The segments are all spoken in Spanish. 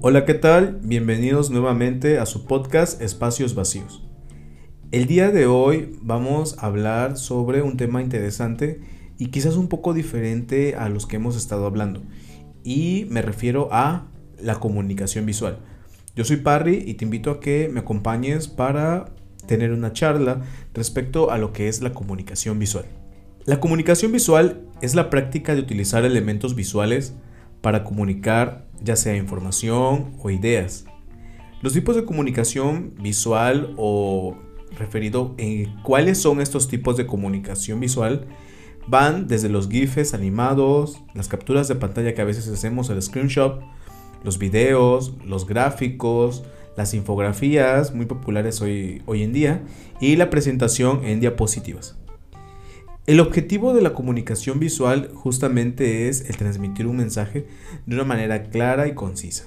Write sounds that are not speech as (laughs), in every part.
Hola, ¿qué tal? Bienvenidos nuevamente a su podcast Espacios Vacíos. El día de hoy vamos a hablar sobre un tema interesante y quizás un poco diferente a los que hemos estado hablando. Y me refiero a la comunicación visual. Yo soy Parry y te invito a que me acompañes para tener una charla respecto a lo que es la comunicación visual. La comunicación visual es la práctica de utilizar elementos visuales para comunicar ya sea información o ideas. Los tipos de comunicación visual o referido en cuáles son estos tipos de comunicación visual van desde los GIFs animados, las capturas de pantalla que a veces hacemos, el screenshot, los videos, los gráficos, las infografías muy populares hoy, hoy en día y la presentación en diapositivas. El objetivo de la comunicación visual justamente es el transmitir un mensaje de una manera clara y concisa.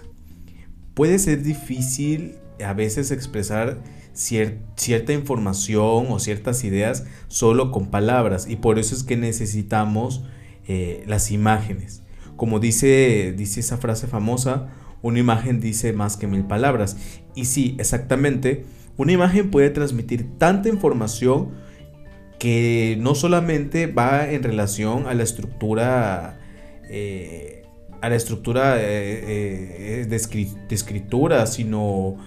Puede ser difícil a veces expresar cierta información o ciertas ideas solo con palabras y por eso es que necesitamos eh, las imágenes. Como dice, dice esa frase famosa, una imagen dice más que mil palabras. Y sí, exactamente, una imagen puede transmitir tanta información que no solamente va en relación a la estructura eh, a la estructura eh, eh, de, escritura, sino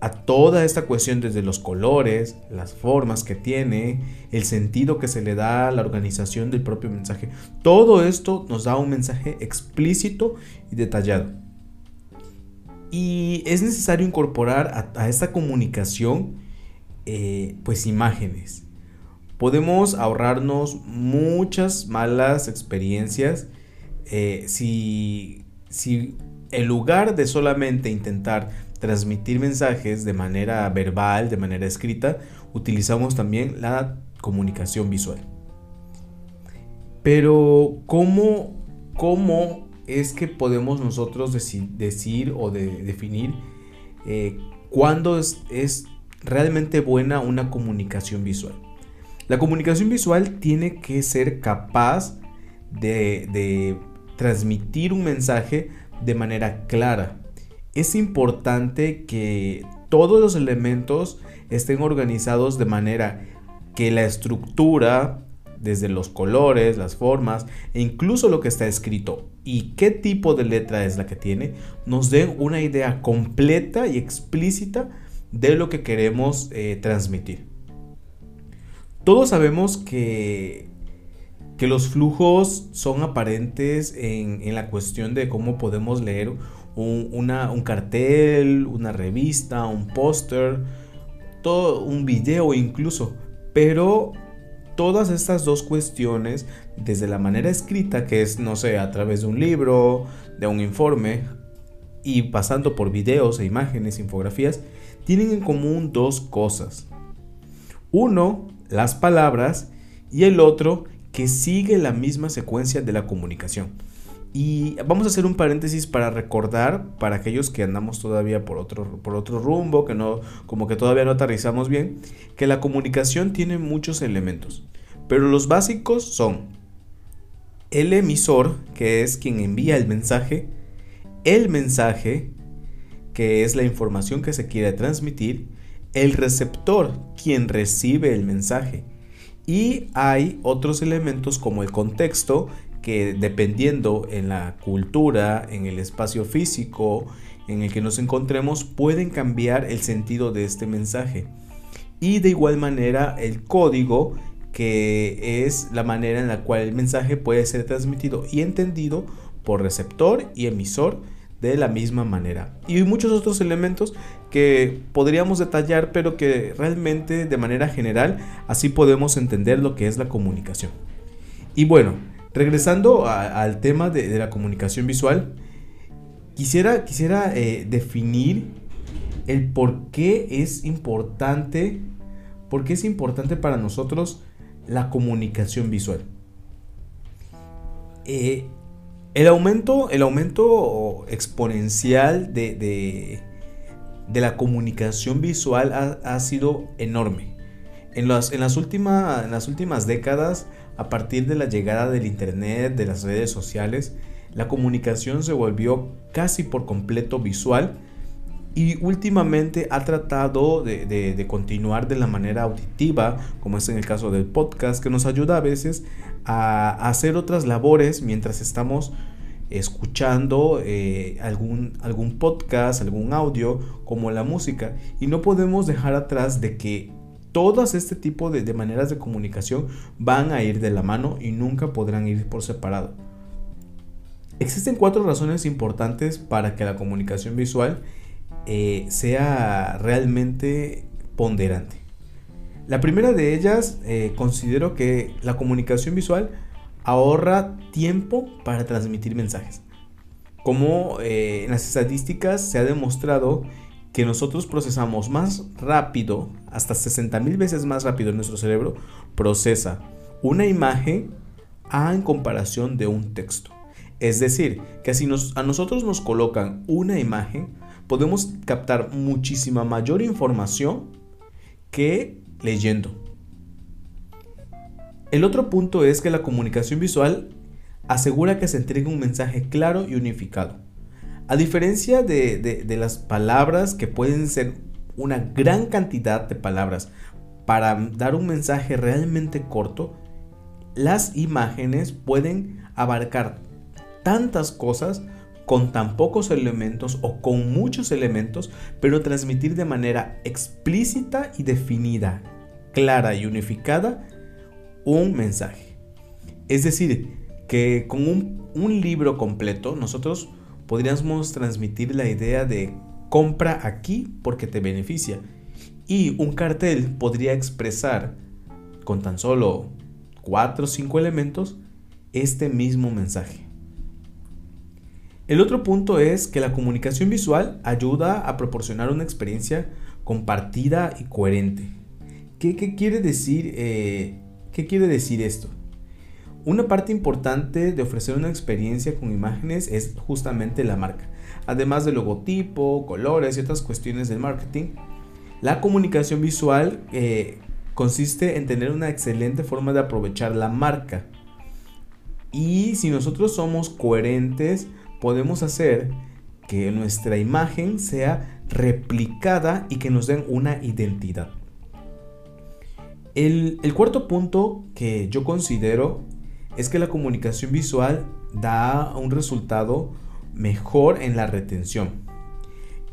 a toda esta cuestión desde los colores, las formas que tiene, el sentido que se le da a la organización del propio mensaje. Todo esto nos da un mensaje explícito y detallado. Y es necesario incorporar a, esta comunicación pues imágenes podemos ahorrarnos muchas malas experiencias eh, si, si en lugar de solamente intentar transmitir mensajes de manera verbal, de manera escrita, utilizamos también la comunicación visual. Pero, ¿cómo, cómo es que podemos nosotros decir o definir eh, cuándo es realmente buena una comunicación visual? La comunicación visual tiene que ser capaz de, transmitir un mensaje de manera clara. Es importante que todos los elementos estén organizados de manera que la estructura, desde los colores, las formas e incluso lo que está escrito y qué tipo de letra es la que tiene, nos den una idea completa y explícita de lo que queremos eh, transmitir. Todos sabemos que, que los flujos son aparentes en, la cuestión de cómo podemos leer un, un cartel, una revista, un póster, todo un video incluso. Pero todas estas dos cuestiones, desde la manera escrita, que es, no sé, a través de un libro, de un informe, y pasando por videos e imágenes, infografías, tienen en común dos cosas. Uno las palabras y el otro que sigue la misma secuencia de la comunicación. Y vamos a hacer un paréntesis para recordar, para aquellos que andamos todavía por otro, por otro rumbo, que no, como que todavía no aterrizamos bien, que la comunicación tiene muchos elementos. Pero los básicos son el emisor, que es quien envía el mensaje, el mensaje, que es la información que se quiere transmitir, el receptor, quien recibe el mensaje. Y hay otros elementos como el contexto, que dependiendo en la cultura, en el espacio físico en el que nos encontremos, pueden cambiar el sentido de este mensaje. Y de igual manera el código, que es la manera en la cual el mensaje puede ser transmitido y entendido por receptor y emisor de la misma manera. Y muchos otros elementos que podríamos detallar, pero que realmente de manera general así podemos entender lo que es la comunicación. Y bueno, regresando al tema de, la comunicación visual, quisiera, quisiera eh, definir el por qué es importante, por qué es importante para nosotros la comunicación visual. Eh, el aumento, el aumento exponencial de, de, la comunicación visual ha, sido enorme. En las, en, las en las últimas décadas, a partir de la llegada del Internet, de las redes sociales, la comunicación se volvió casi por completo visual y últimamente ha tratado de, continuar de la manera auditiva, como es en el caso del podcast, que nos ayuda a veces a, hacer otras labores mientras estamos escuchando eh, algún, algún podcast, algún audio, como la música. Y no podemos dejar atrás de que todas este tipo de, de maneras de comunicación van a ir de la mano y nunca podrán ir por separado. Existen cuatro razones importantes para que la comunicación visual eh, sea realmente ponderante. La primera de ellas, eh, considero que la comunicación visual ahorra tiempo para transmitir mensajes. Como eh, en las estadísticas se ha demostrado que nosotros procesamos más rápido, hasta 60 mil veces más rápido nuestro cerebro, procesa una imagen a en comparación de un texto. Es decir, que si a nosotros nos colocan una imagen, podemos captar muchísima mayor información que leyendo. El otro punto es que la comunicación visual asegura que se entregue un mensaje claro y unificado. A diferencia de, de, las palabras que pueden ser una gran cantidad de palabras para dar un mensaje realmente corto, las imágenes pueden abarcar tantas cosas con tan pocos elementos o con muchos elementos, pero transmitir de manera explícita y definida, clara y unificada un mensaje. Es decir, que con un, libro completo nosotros podríamos transmitir la idea de compra aquí porque te beneficia. Y un cartel podría expresar con tan solo 4 o 5 elementos este mismo mensaje. El otro punto es que la comunicación visual ayuda a proporcionar una experiencia compartida y coherente. ¿Qué, quiere, decir, eh, ¿qué quiere decir esto? Una parte importante de ofrecer una experiencia con imágenes es justamente la marca. Además del logotipo, colores y otras cuestiones del marketing, la comunicación visual eh, consiste en tener una excelente forma de aprovechar la marca. Y si nosotros somos coherentes, podemos hacer que nuestra imagen sea replicada y que nos den una identidad. El, cuarto punto que yo considero es que la comunicación visual da un resultado mejor en la retención.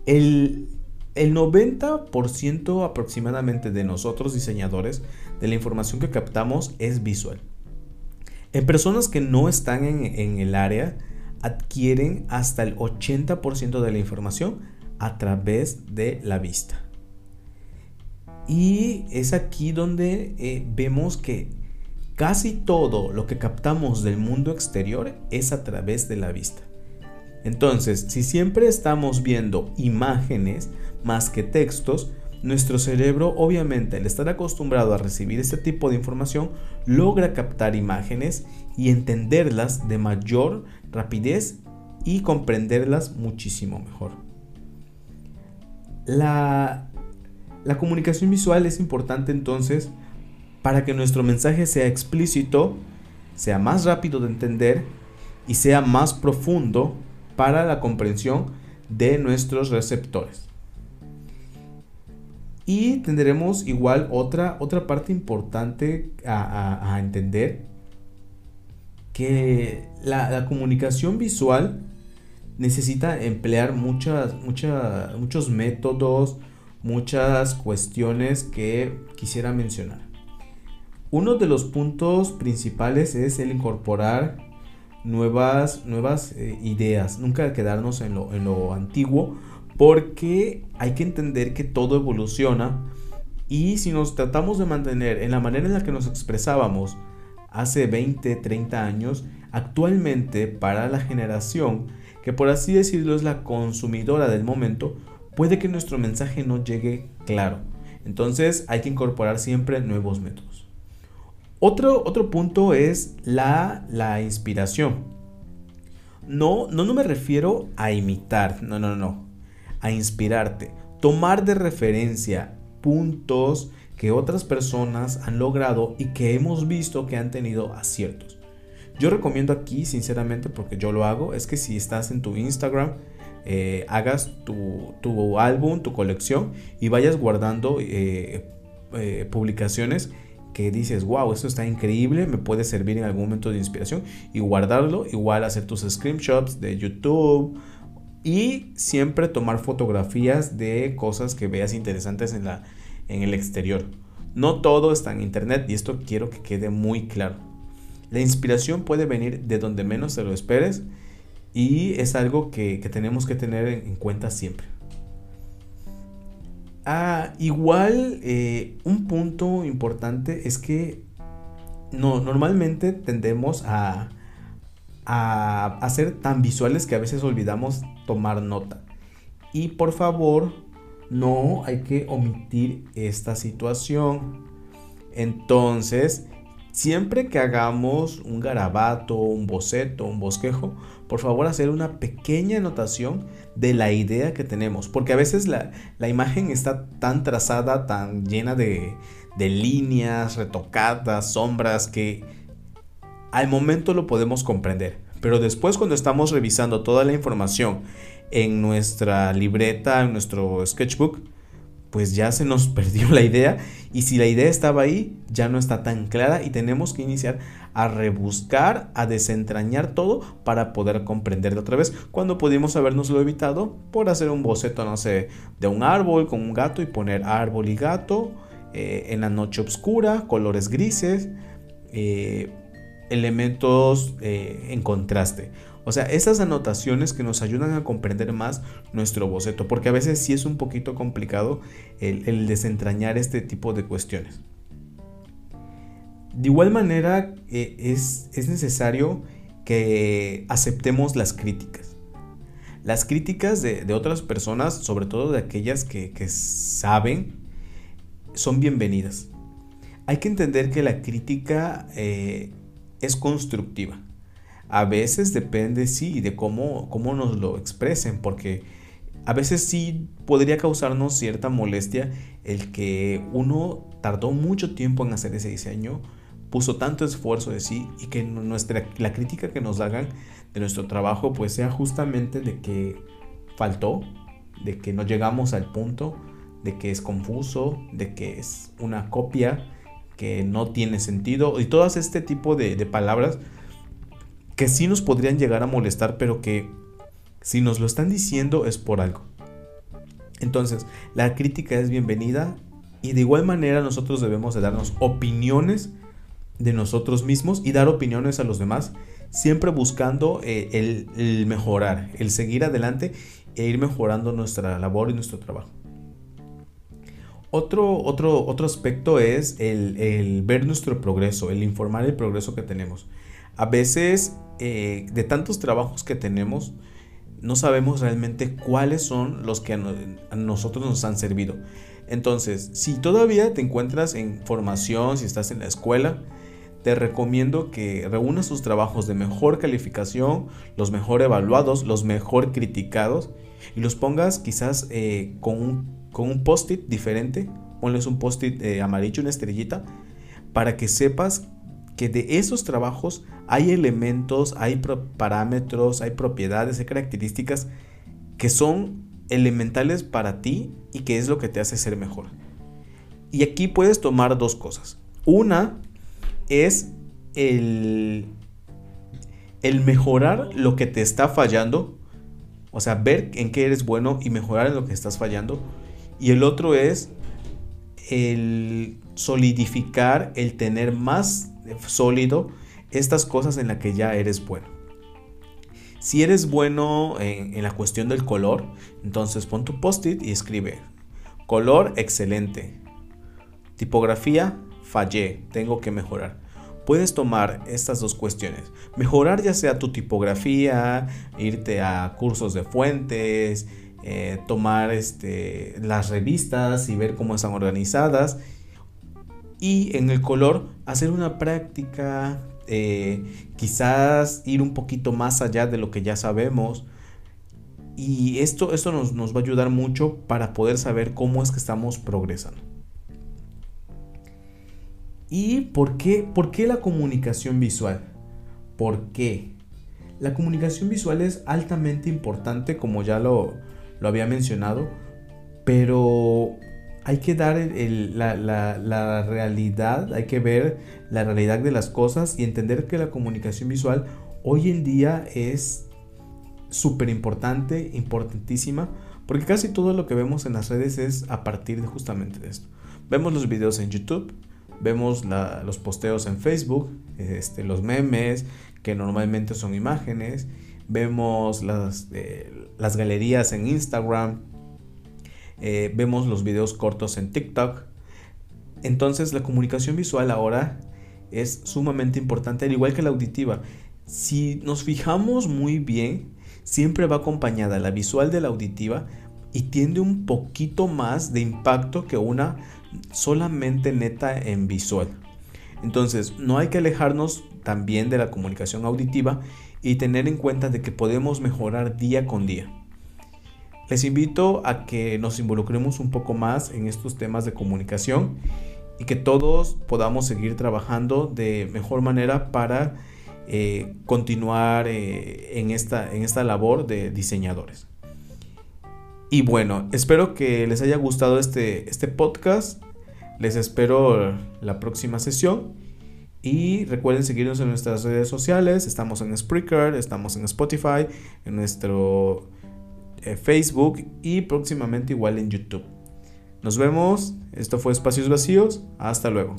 El, el 90% aproximadamente de nosotros diseñadores de la información que captamos es visual. En personas que no están en, en el área, adquieren hasta el 80% de la información a través de la vista. Y es aquí donde eh, vemos que casi todo lo que captamos del mundo exterior es a través de la vista. Entonces, si siempre estamos viendo imágenes más que textos, nuestro cerebro, obviamente, al estar acostumbrado a recibir este tipo de información, logra captar imágenes y entenderlas de mayor rapidez y comprenderlas muchísimo mejor. La, la comunicación visual es importante entonces para que nuestro mensaje sea explícito, sea más rápido de entender y sea más profundo para la comprensión de nuestros receptores. Y tendremos igual otra, otra parte importante a, entender, que la, comunicación visual necesita emplear muchas, muchos métodos, muchas cuestiones que quisiera mencionar. Uno de los puntos principales es el incorporar nuevas, nuevas eh, ideas, nunca quedarnos en lo, en lo antiguo, porque hay que entender que todo evoluciona y si nos tratamos de mantener en la manera en la que nos expresábamos hace 20, 30 años, actualmente para la generación que por así decirlo es la consumidora del momento, puede que nuestro mensaje no llegue claro. Entonces hay que incorporar siempre nuevos métodos. Otro, otro punto es la, la inspiración. No, no, no me refiero a imitar, no, no, no a inspirarte, tomar de referencia puntos que otras personas han logrado y que hemos visto que han tenido aciertos. Yo recomiendo aquí, sinceramente, porque yo lo hago, es que si estás en tu Instagram, eh, hagas tu, álbum, tu colección y vayas guardando eh, eh, publicaciones que dices, wow, esto está increíble, me puede servir en algún momento de inspiración y guardarlo, igual hacer tus screenshots de YouTube y siempre tomar fotografías de cosas que veas interesantes en, la, en el exterior. No todo está en internet y esto quiero que quede muy claro. La inspiración puede venir de donde menos te lo esperes y es algo que, tenemos que tener en, cuenta siempre. Ah, igual, eh, un punto importante es que no, normalmente tendemos a, a, a ser tan visuales que a veces olvidamos tomar nota. Y por favor, no hay que omitir esta situación. Entonces, siempre que hagamos un garabato, un boceto, un bosquejo, por favor hacer una pequeña anotación de la idea que tenemos. Porque a veces la, imagen está tan trazada, tan llena de, de líneas, retocadas, sombras, que al momento lo podemos comprender. Pero después cuando estamos revisando toda la información en nuestra libreta, en nuestro sketchbook, pues ya se nos (laughs) perdió la idea y si la idea estaba ahí ya no está tan clara y tenemos que iniciar a rebuscar, a desentrañar todo para poder comprenderlo otra vez cuando pudimos habernoslo evitado por hacer un boceto, no sé, de un árbol con un gato y poner árbol y gato eh, en la noche oscura, colores grises, eh, elementos eh, en contraste. O sea, esas anotaciones que nos ayudan a comprender más nuestro boceto, porque a veces sí es un poquito complicado el, desentrañar este tipo de cuestiones. De igual manera, eh, es, necesario que aceptemos las críticas. Las críticas de, otras personas, sobre todo de aquellas que, saben, son bienvenidas. Hay que entender que la crítica eh, es constructiva. A veces depende, sí, de cómo, cómo nos lo expresen, porque a veces sí podría causarnos cierta molestia el que uno tardó mucho tiempo en hacer ese diseño, puso tanto esfuerzo de sí y que nuestra, la crítica que nos hagan de nuestro trabajo pues sea justamente de que faltó, de que no llegamos al punto, de que es confuso, de que es una copia que no tiene sentido y todas este tipo de palabras que sí nos podrían llegar a molestar, pero que si nos lo están diciendo es por algo. Entonces, la crítica es bienvenida y de igual manera nosotros debemos de darnos opiniones de nosotros mismos y dar opiniones a los demás, siempre buscando eh, el, mejorar, el seguir adelante e ir mejorando nuestra labor y nuestro trabajo. Otro, otro, otro aspecto es el, el ver nuestro progreso, el informar el progreso que tenemos. A veces eh, de tantos trabajos que tenemos, no sabemos realmente cuáles son los que a, nosotros nos han servido. Entonces, si todavía te encuentras en formación, si estás en la escuela, te recomiendo que reúnas tus trabajos de mejor calificación, los mejor evaluados, los mejor criticados y los pongas quizás eh, con un, post-it diferente. Ponles un post-it eh, amarillo, una estrellita, para que sepas que de esos trabajos hay elementos, hay parámetros, hay propiedades, hay características que son elementales para ti y que es lo que te hace ser mejor. Y aquí puedes tomar dos cosas. Una es el, el mejorar lo que te está fallando, o sea, ver en qué eres bueno y mejorar en lo que estás fallando. Y el otro es el solidificar, el tener más sólido estas cosas en las que ya eres bueno. Si eres bueno en, la cuestión del color, entonces pon tu post-it y escribe color excelente. Tipografía fallé, tengo que mejorar. Puedes tomar estas dos cuestiones. Mejorar ya sea tu tipografía, irte a cursos de fuentes, eh, tomar este, las revistas y ver cómo están organizadas y en el color hacer una práctica, eh, quizás ir un poquito más allá de lo que ya sabemos. Y esto, esto nos, nos va a ayudar mucho para poder saber cómo es que estamos progresando. ¿Y por qué, por qué la comunicación visual? ¿Por qué? La comunicación visual es altamente importante, como ya lo, había mencionado, pero hay que dar la, realidad, hay que ver la realidad de las cosas y entender que la comunicación visual hoy en día es súper importante, importantísima, porque casi todo lo que vemos en las redes es a partir de justamente de esto. Vemos los videos en YouTube, vemos los posteos en Facebook, este, los memes, que normalmente son imágenes, vemos las, eh, las galerías en Instagram, eh, vemos los videos cortos en TikTok. Entonces la comunicación visual ahora es sumamente importante, al igual que la auditiva. Si nos fijamos muy bien, siempre va acompañada la visual de la auditiva y tiene un poquito más de impacto que una solamente neta en visual. Entonces, no hay que alejarnos también de la comunicación auditiva y tener en cuenta de que podemos mejorar día con día. Les invito a que nos involucremos un poco más en estos temas de comunicación y que todos podamos seguir trabajando de mejor manera para eh, continuar eh, en, esta, en esta labor de diseñadores. Y bueno, espero que les haya gustado este, este podcast. Les espero la próxima sesión. Y recuerden seguirnos en nuestras redes sociales. Estamos en Spreaker, estamos en Spotify, en nuestro eh, Facebook y próximamente igual en YouTube. Nos vemos. Esto fue Espacios Vacíos. Hasta luego.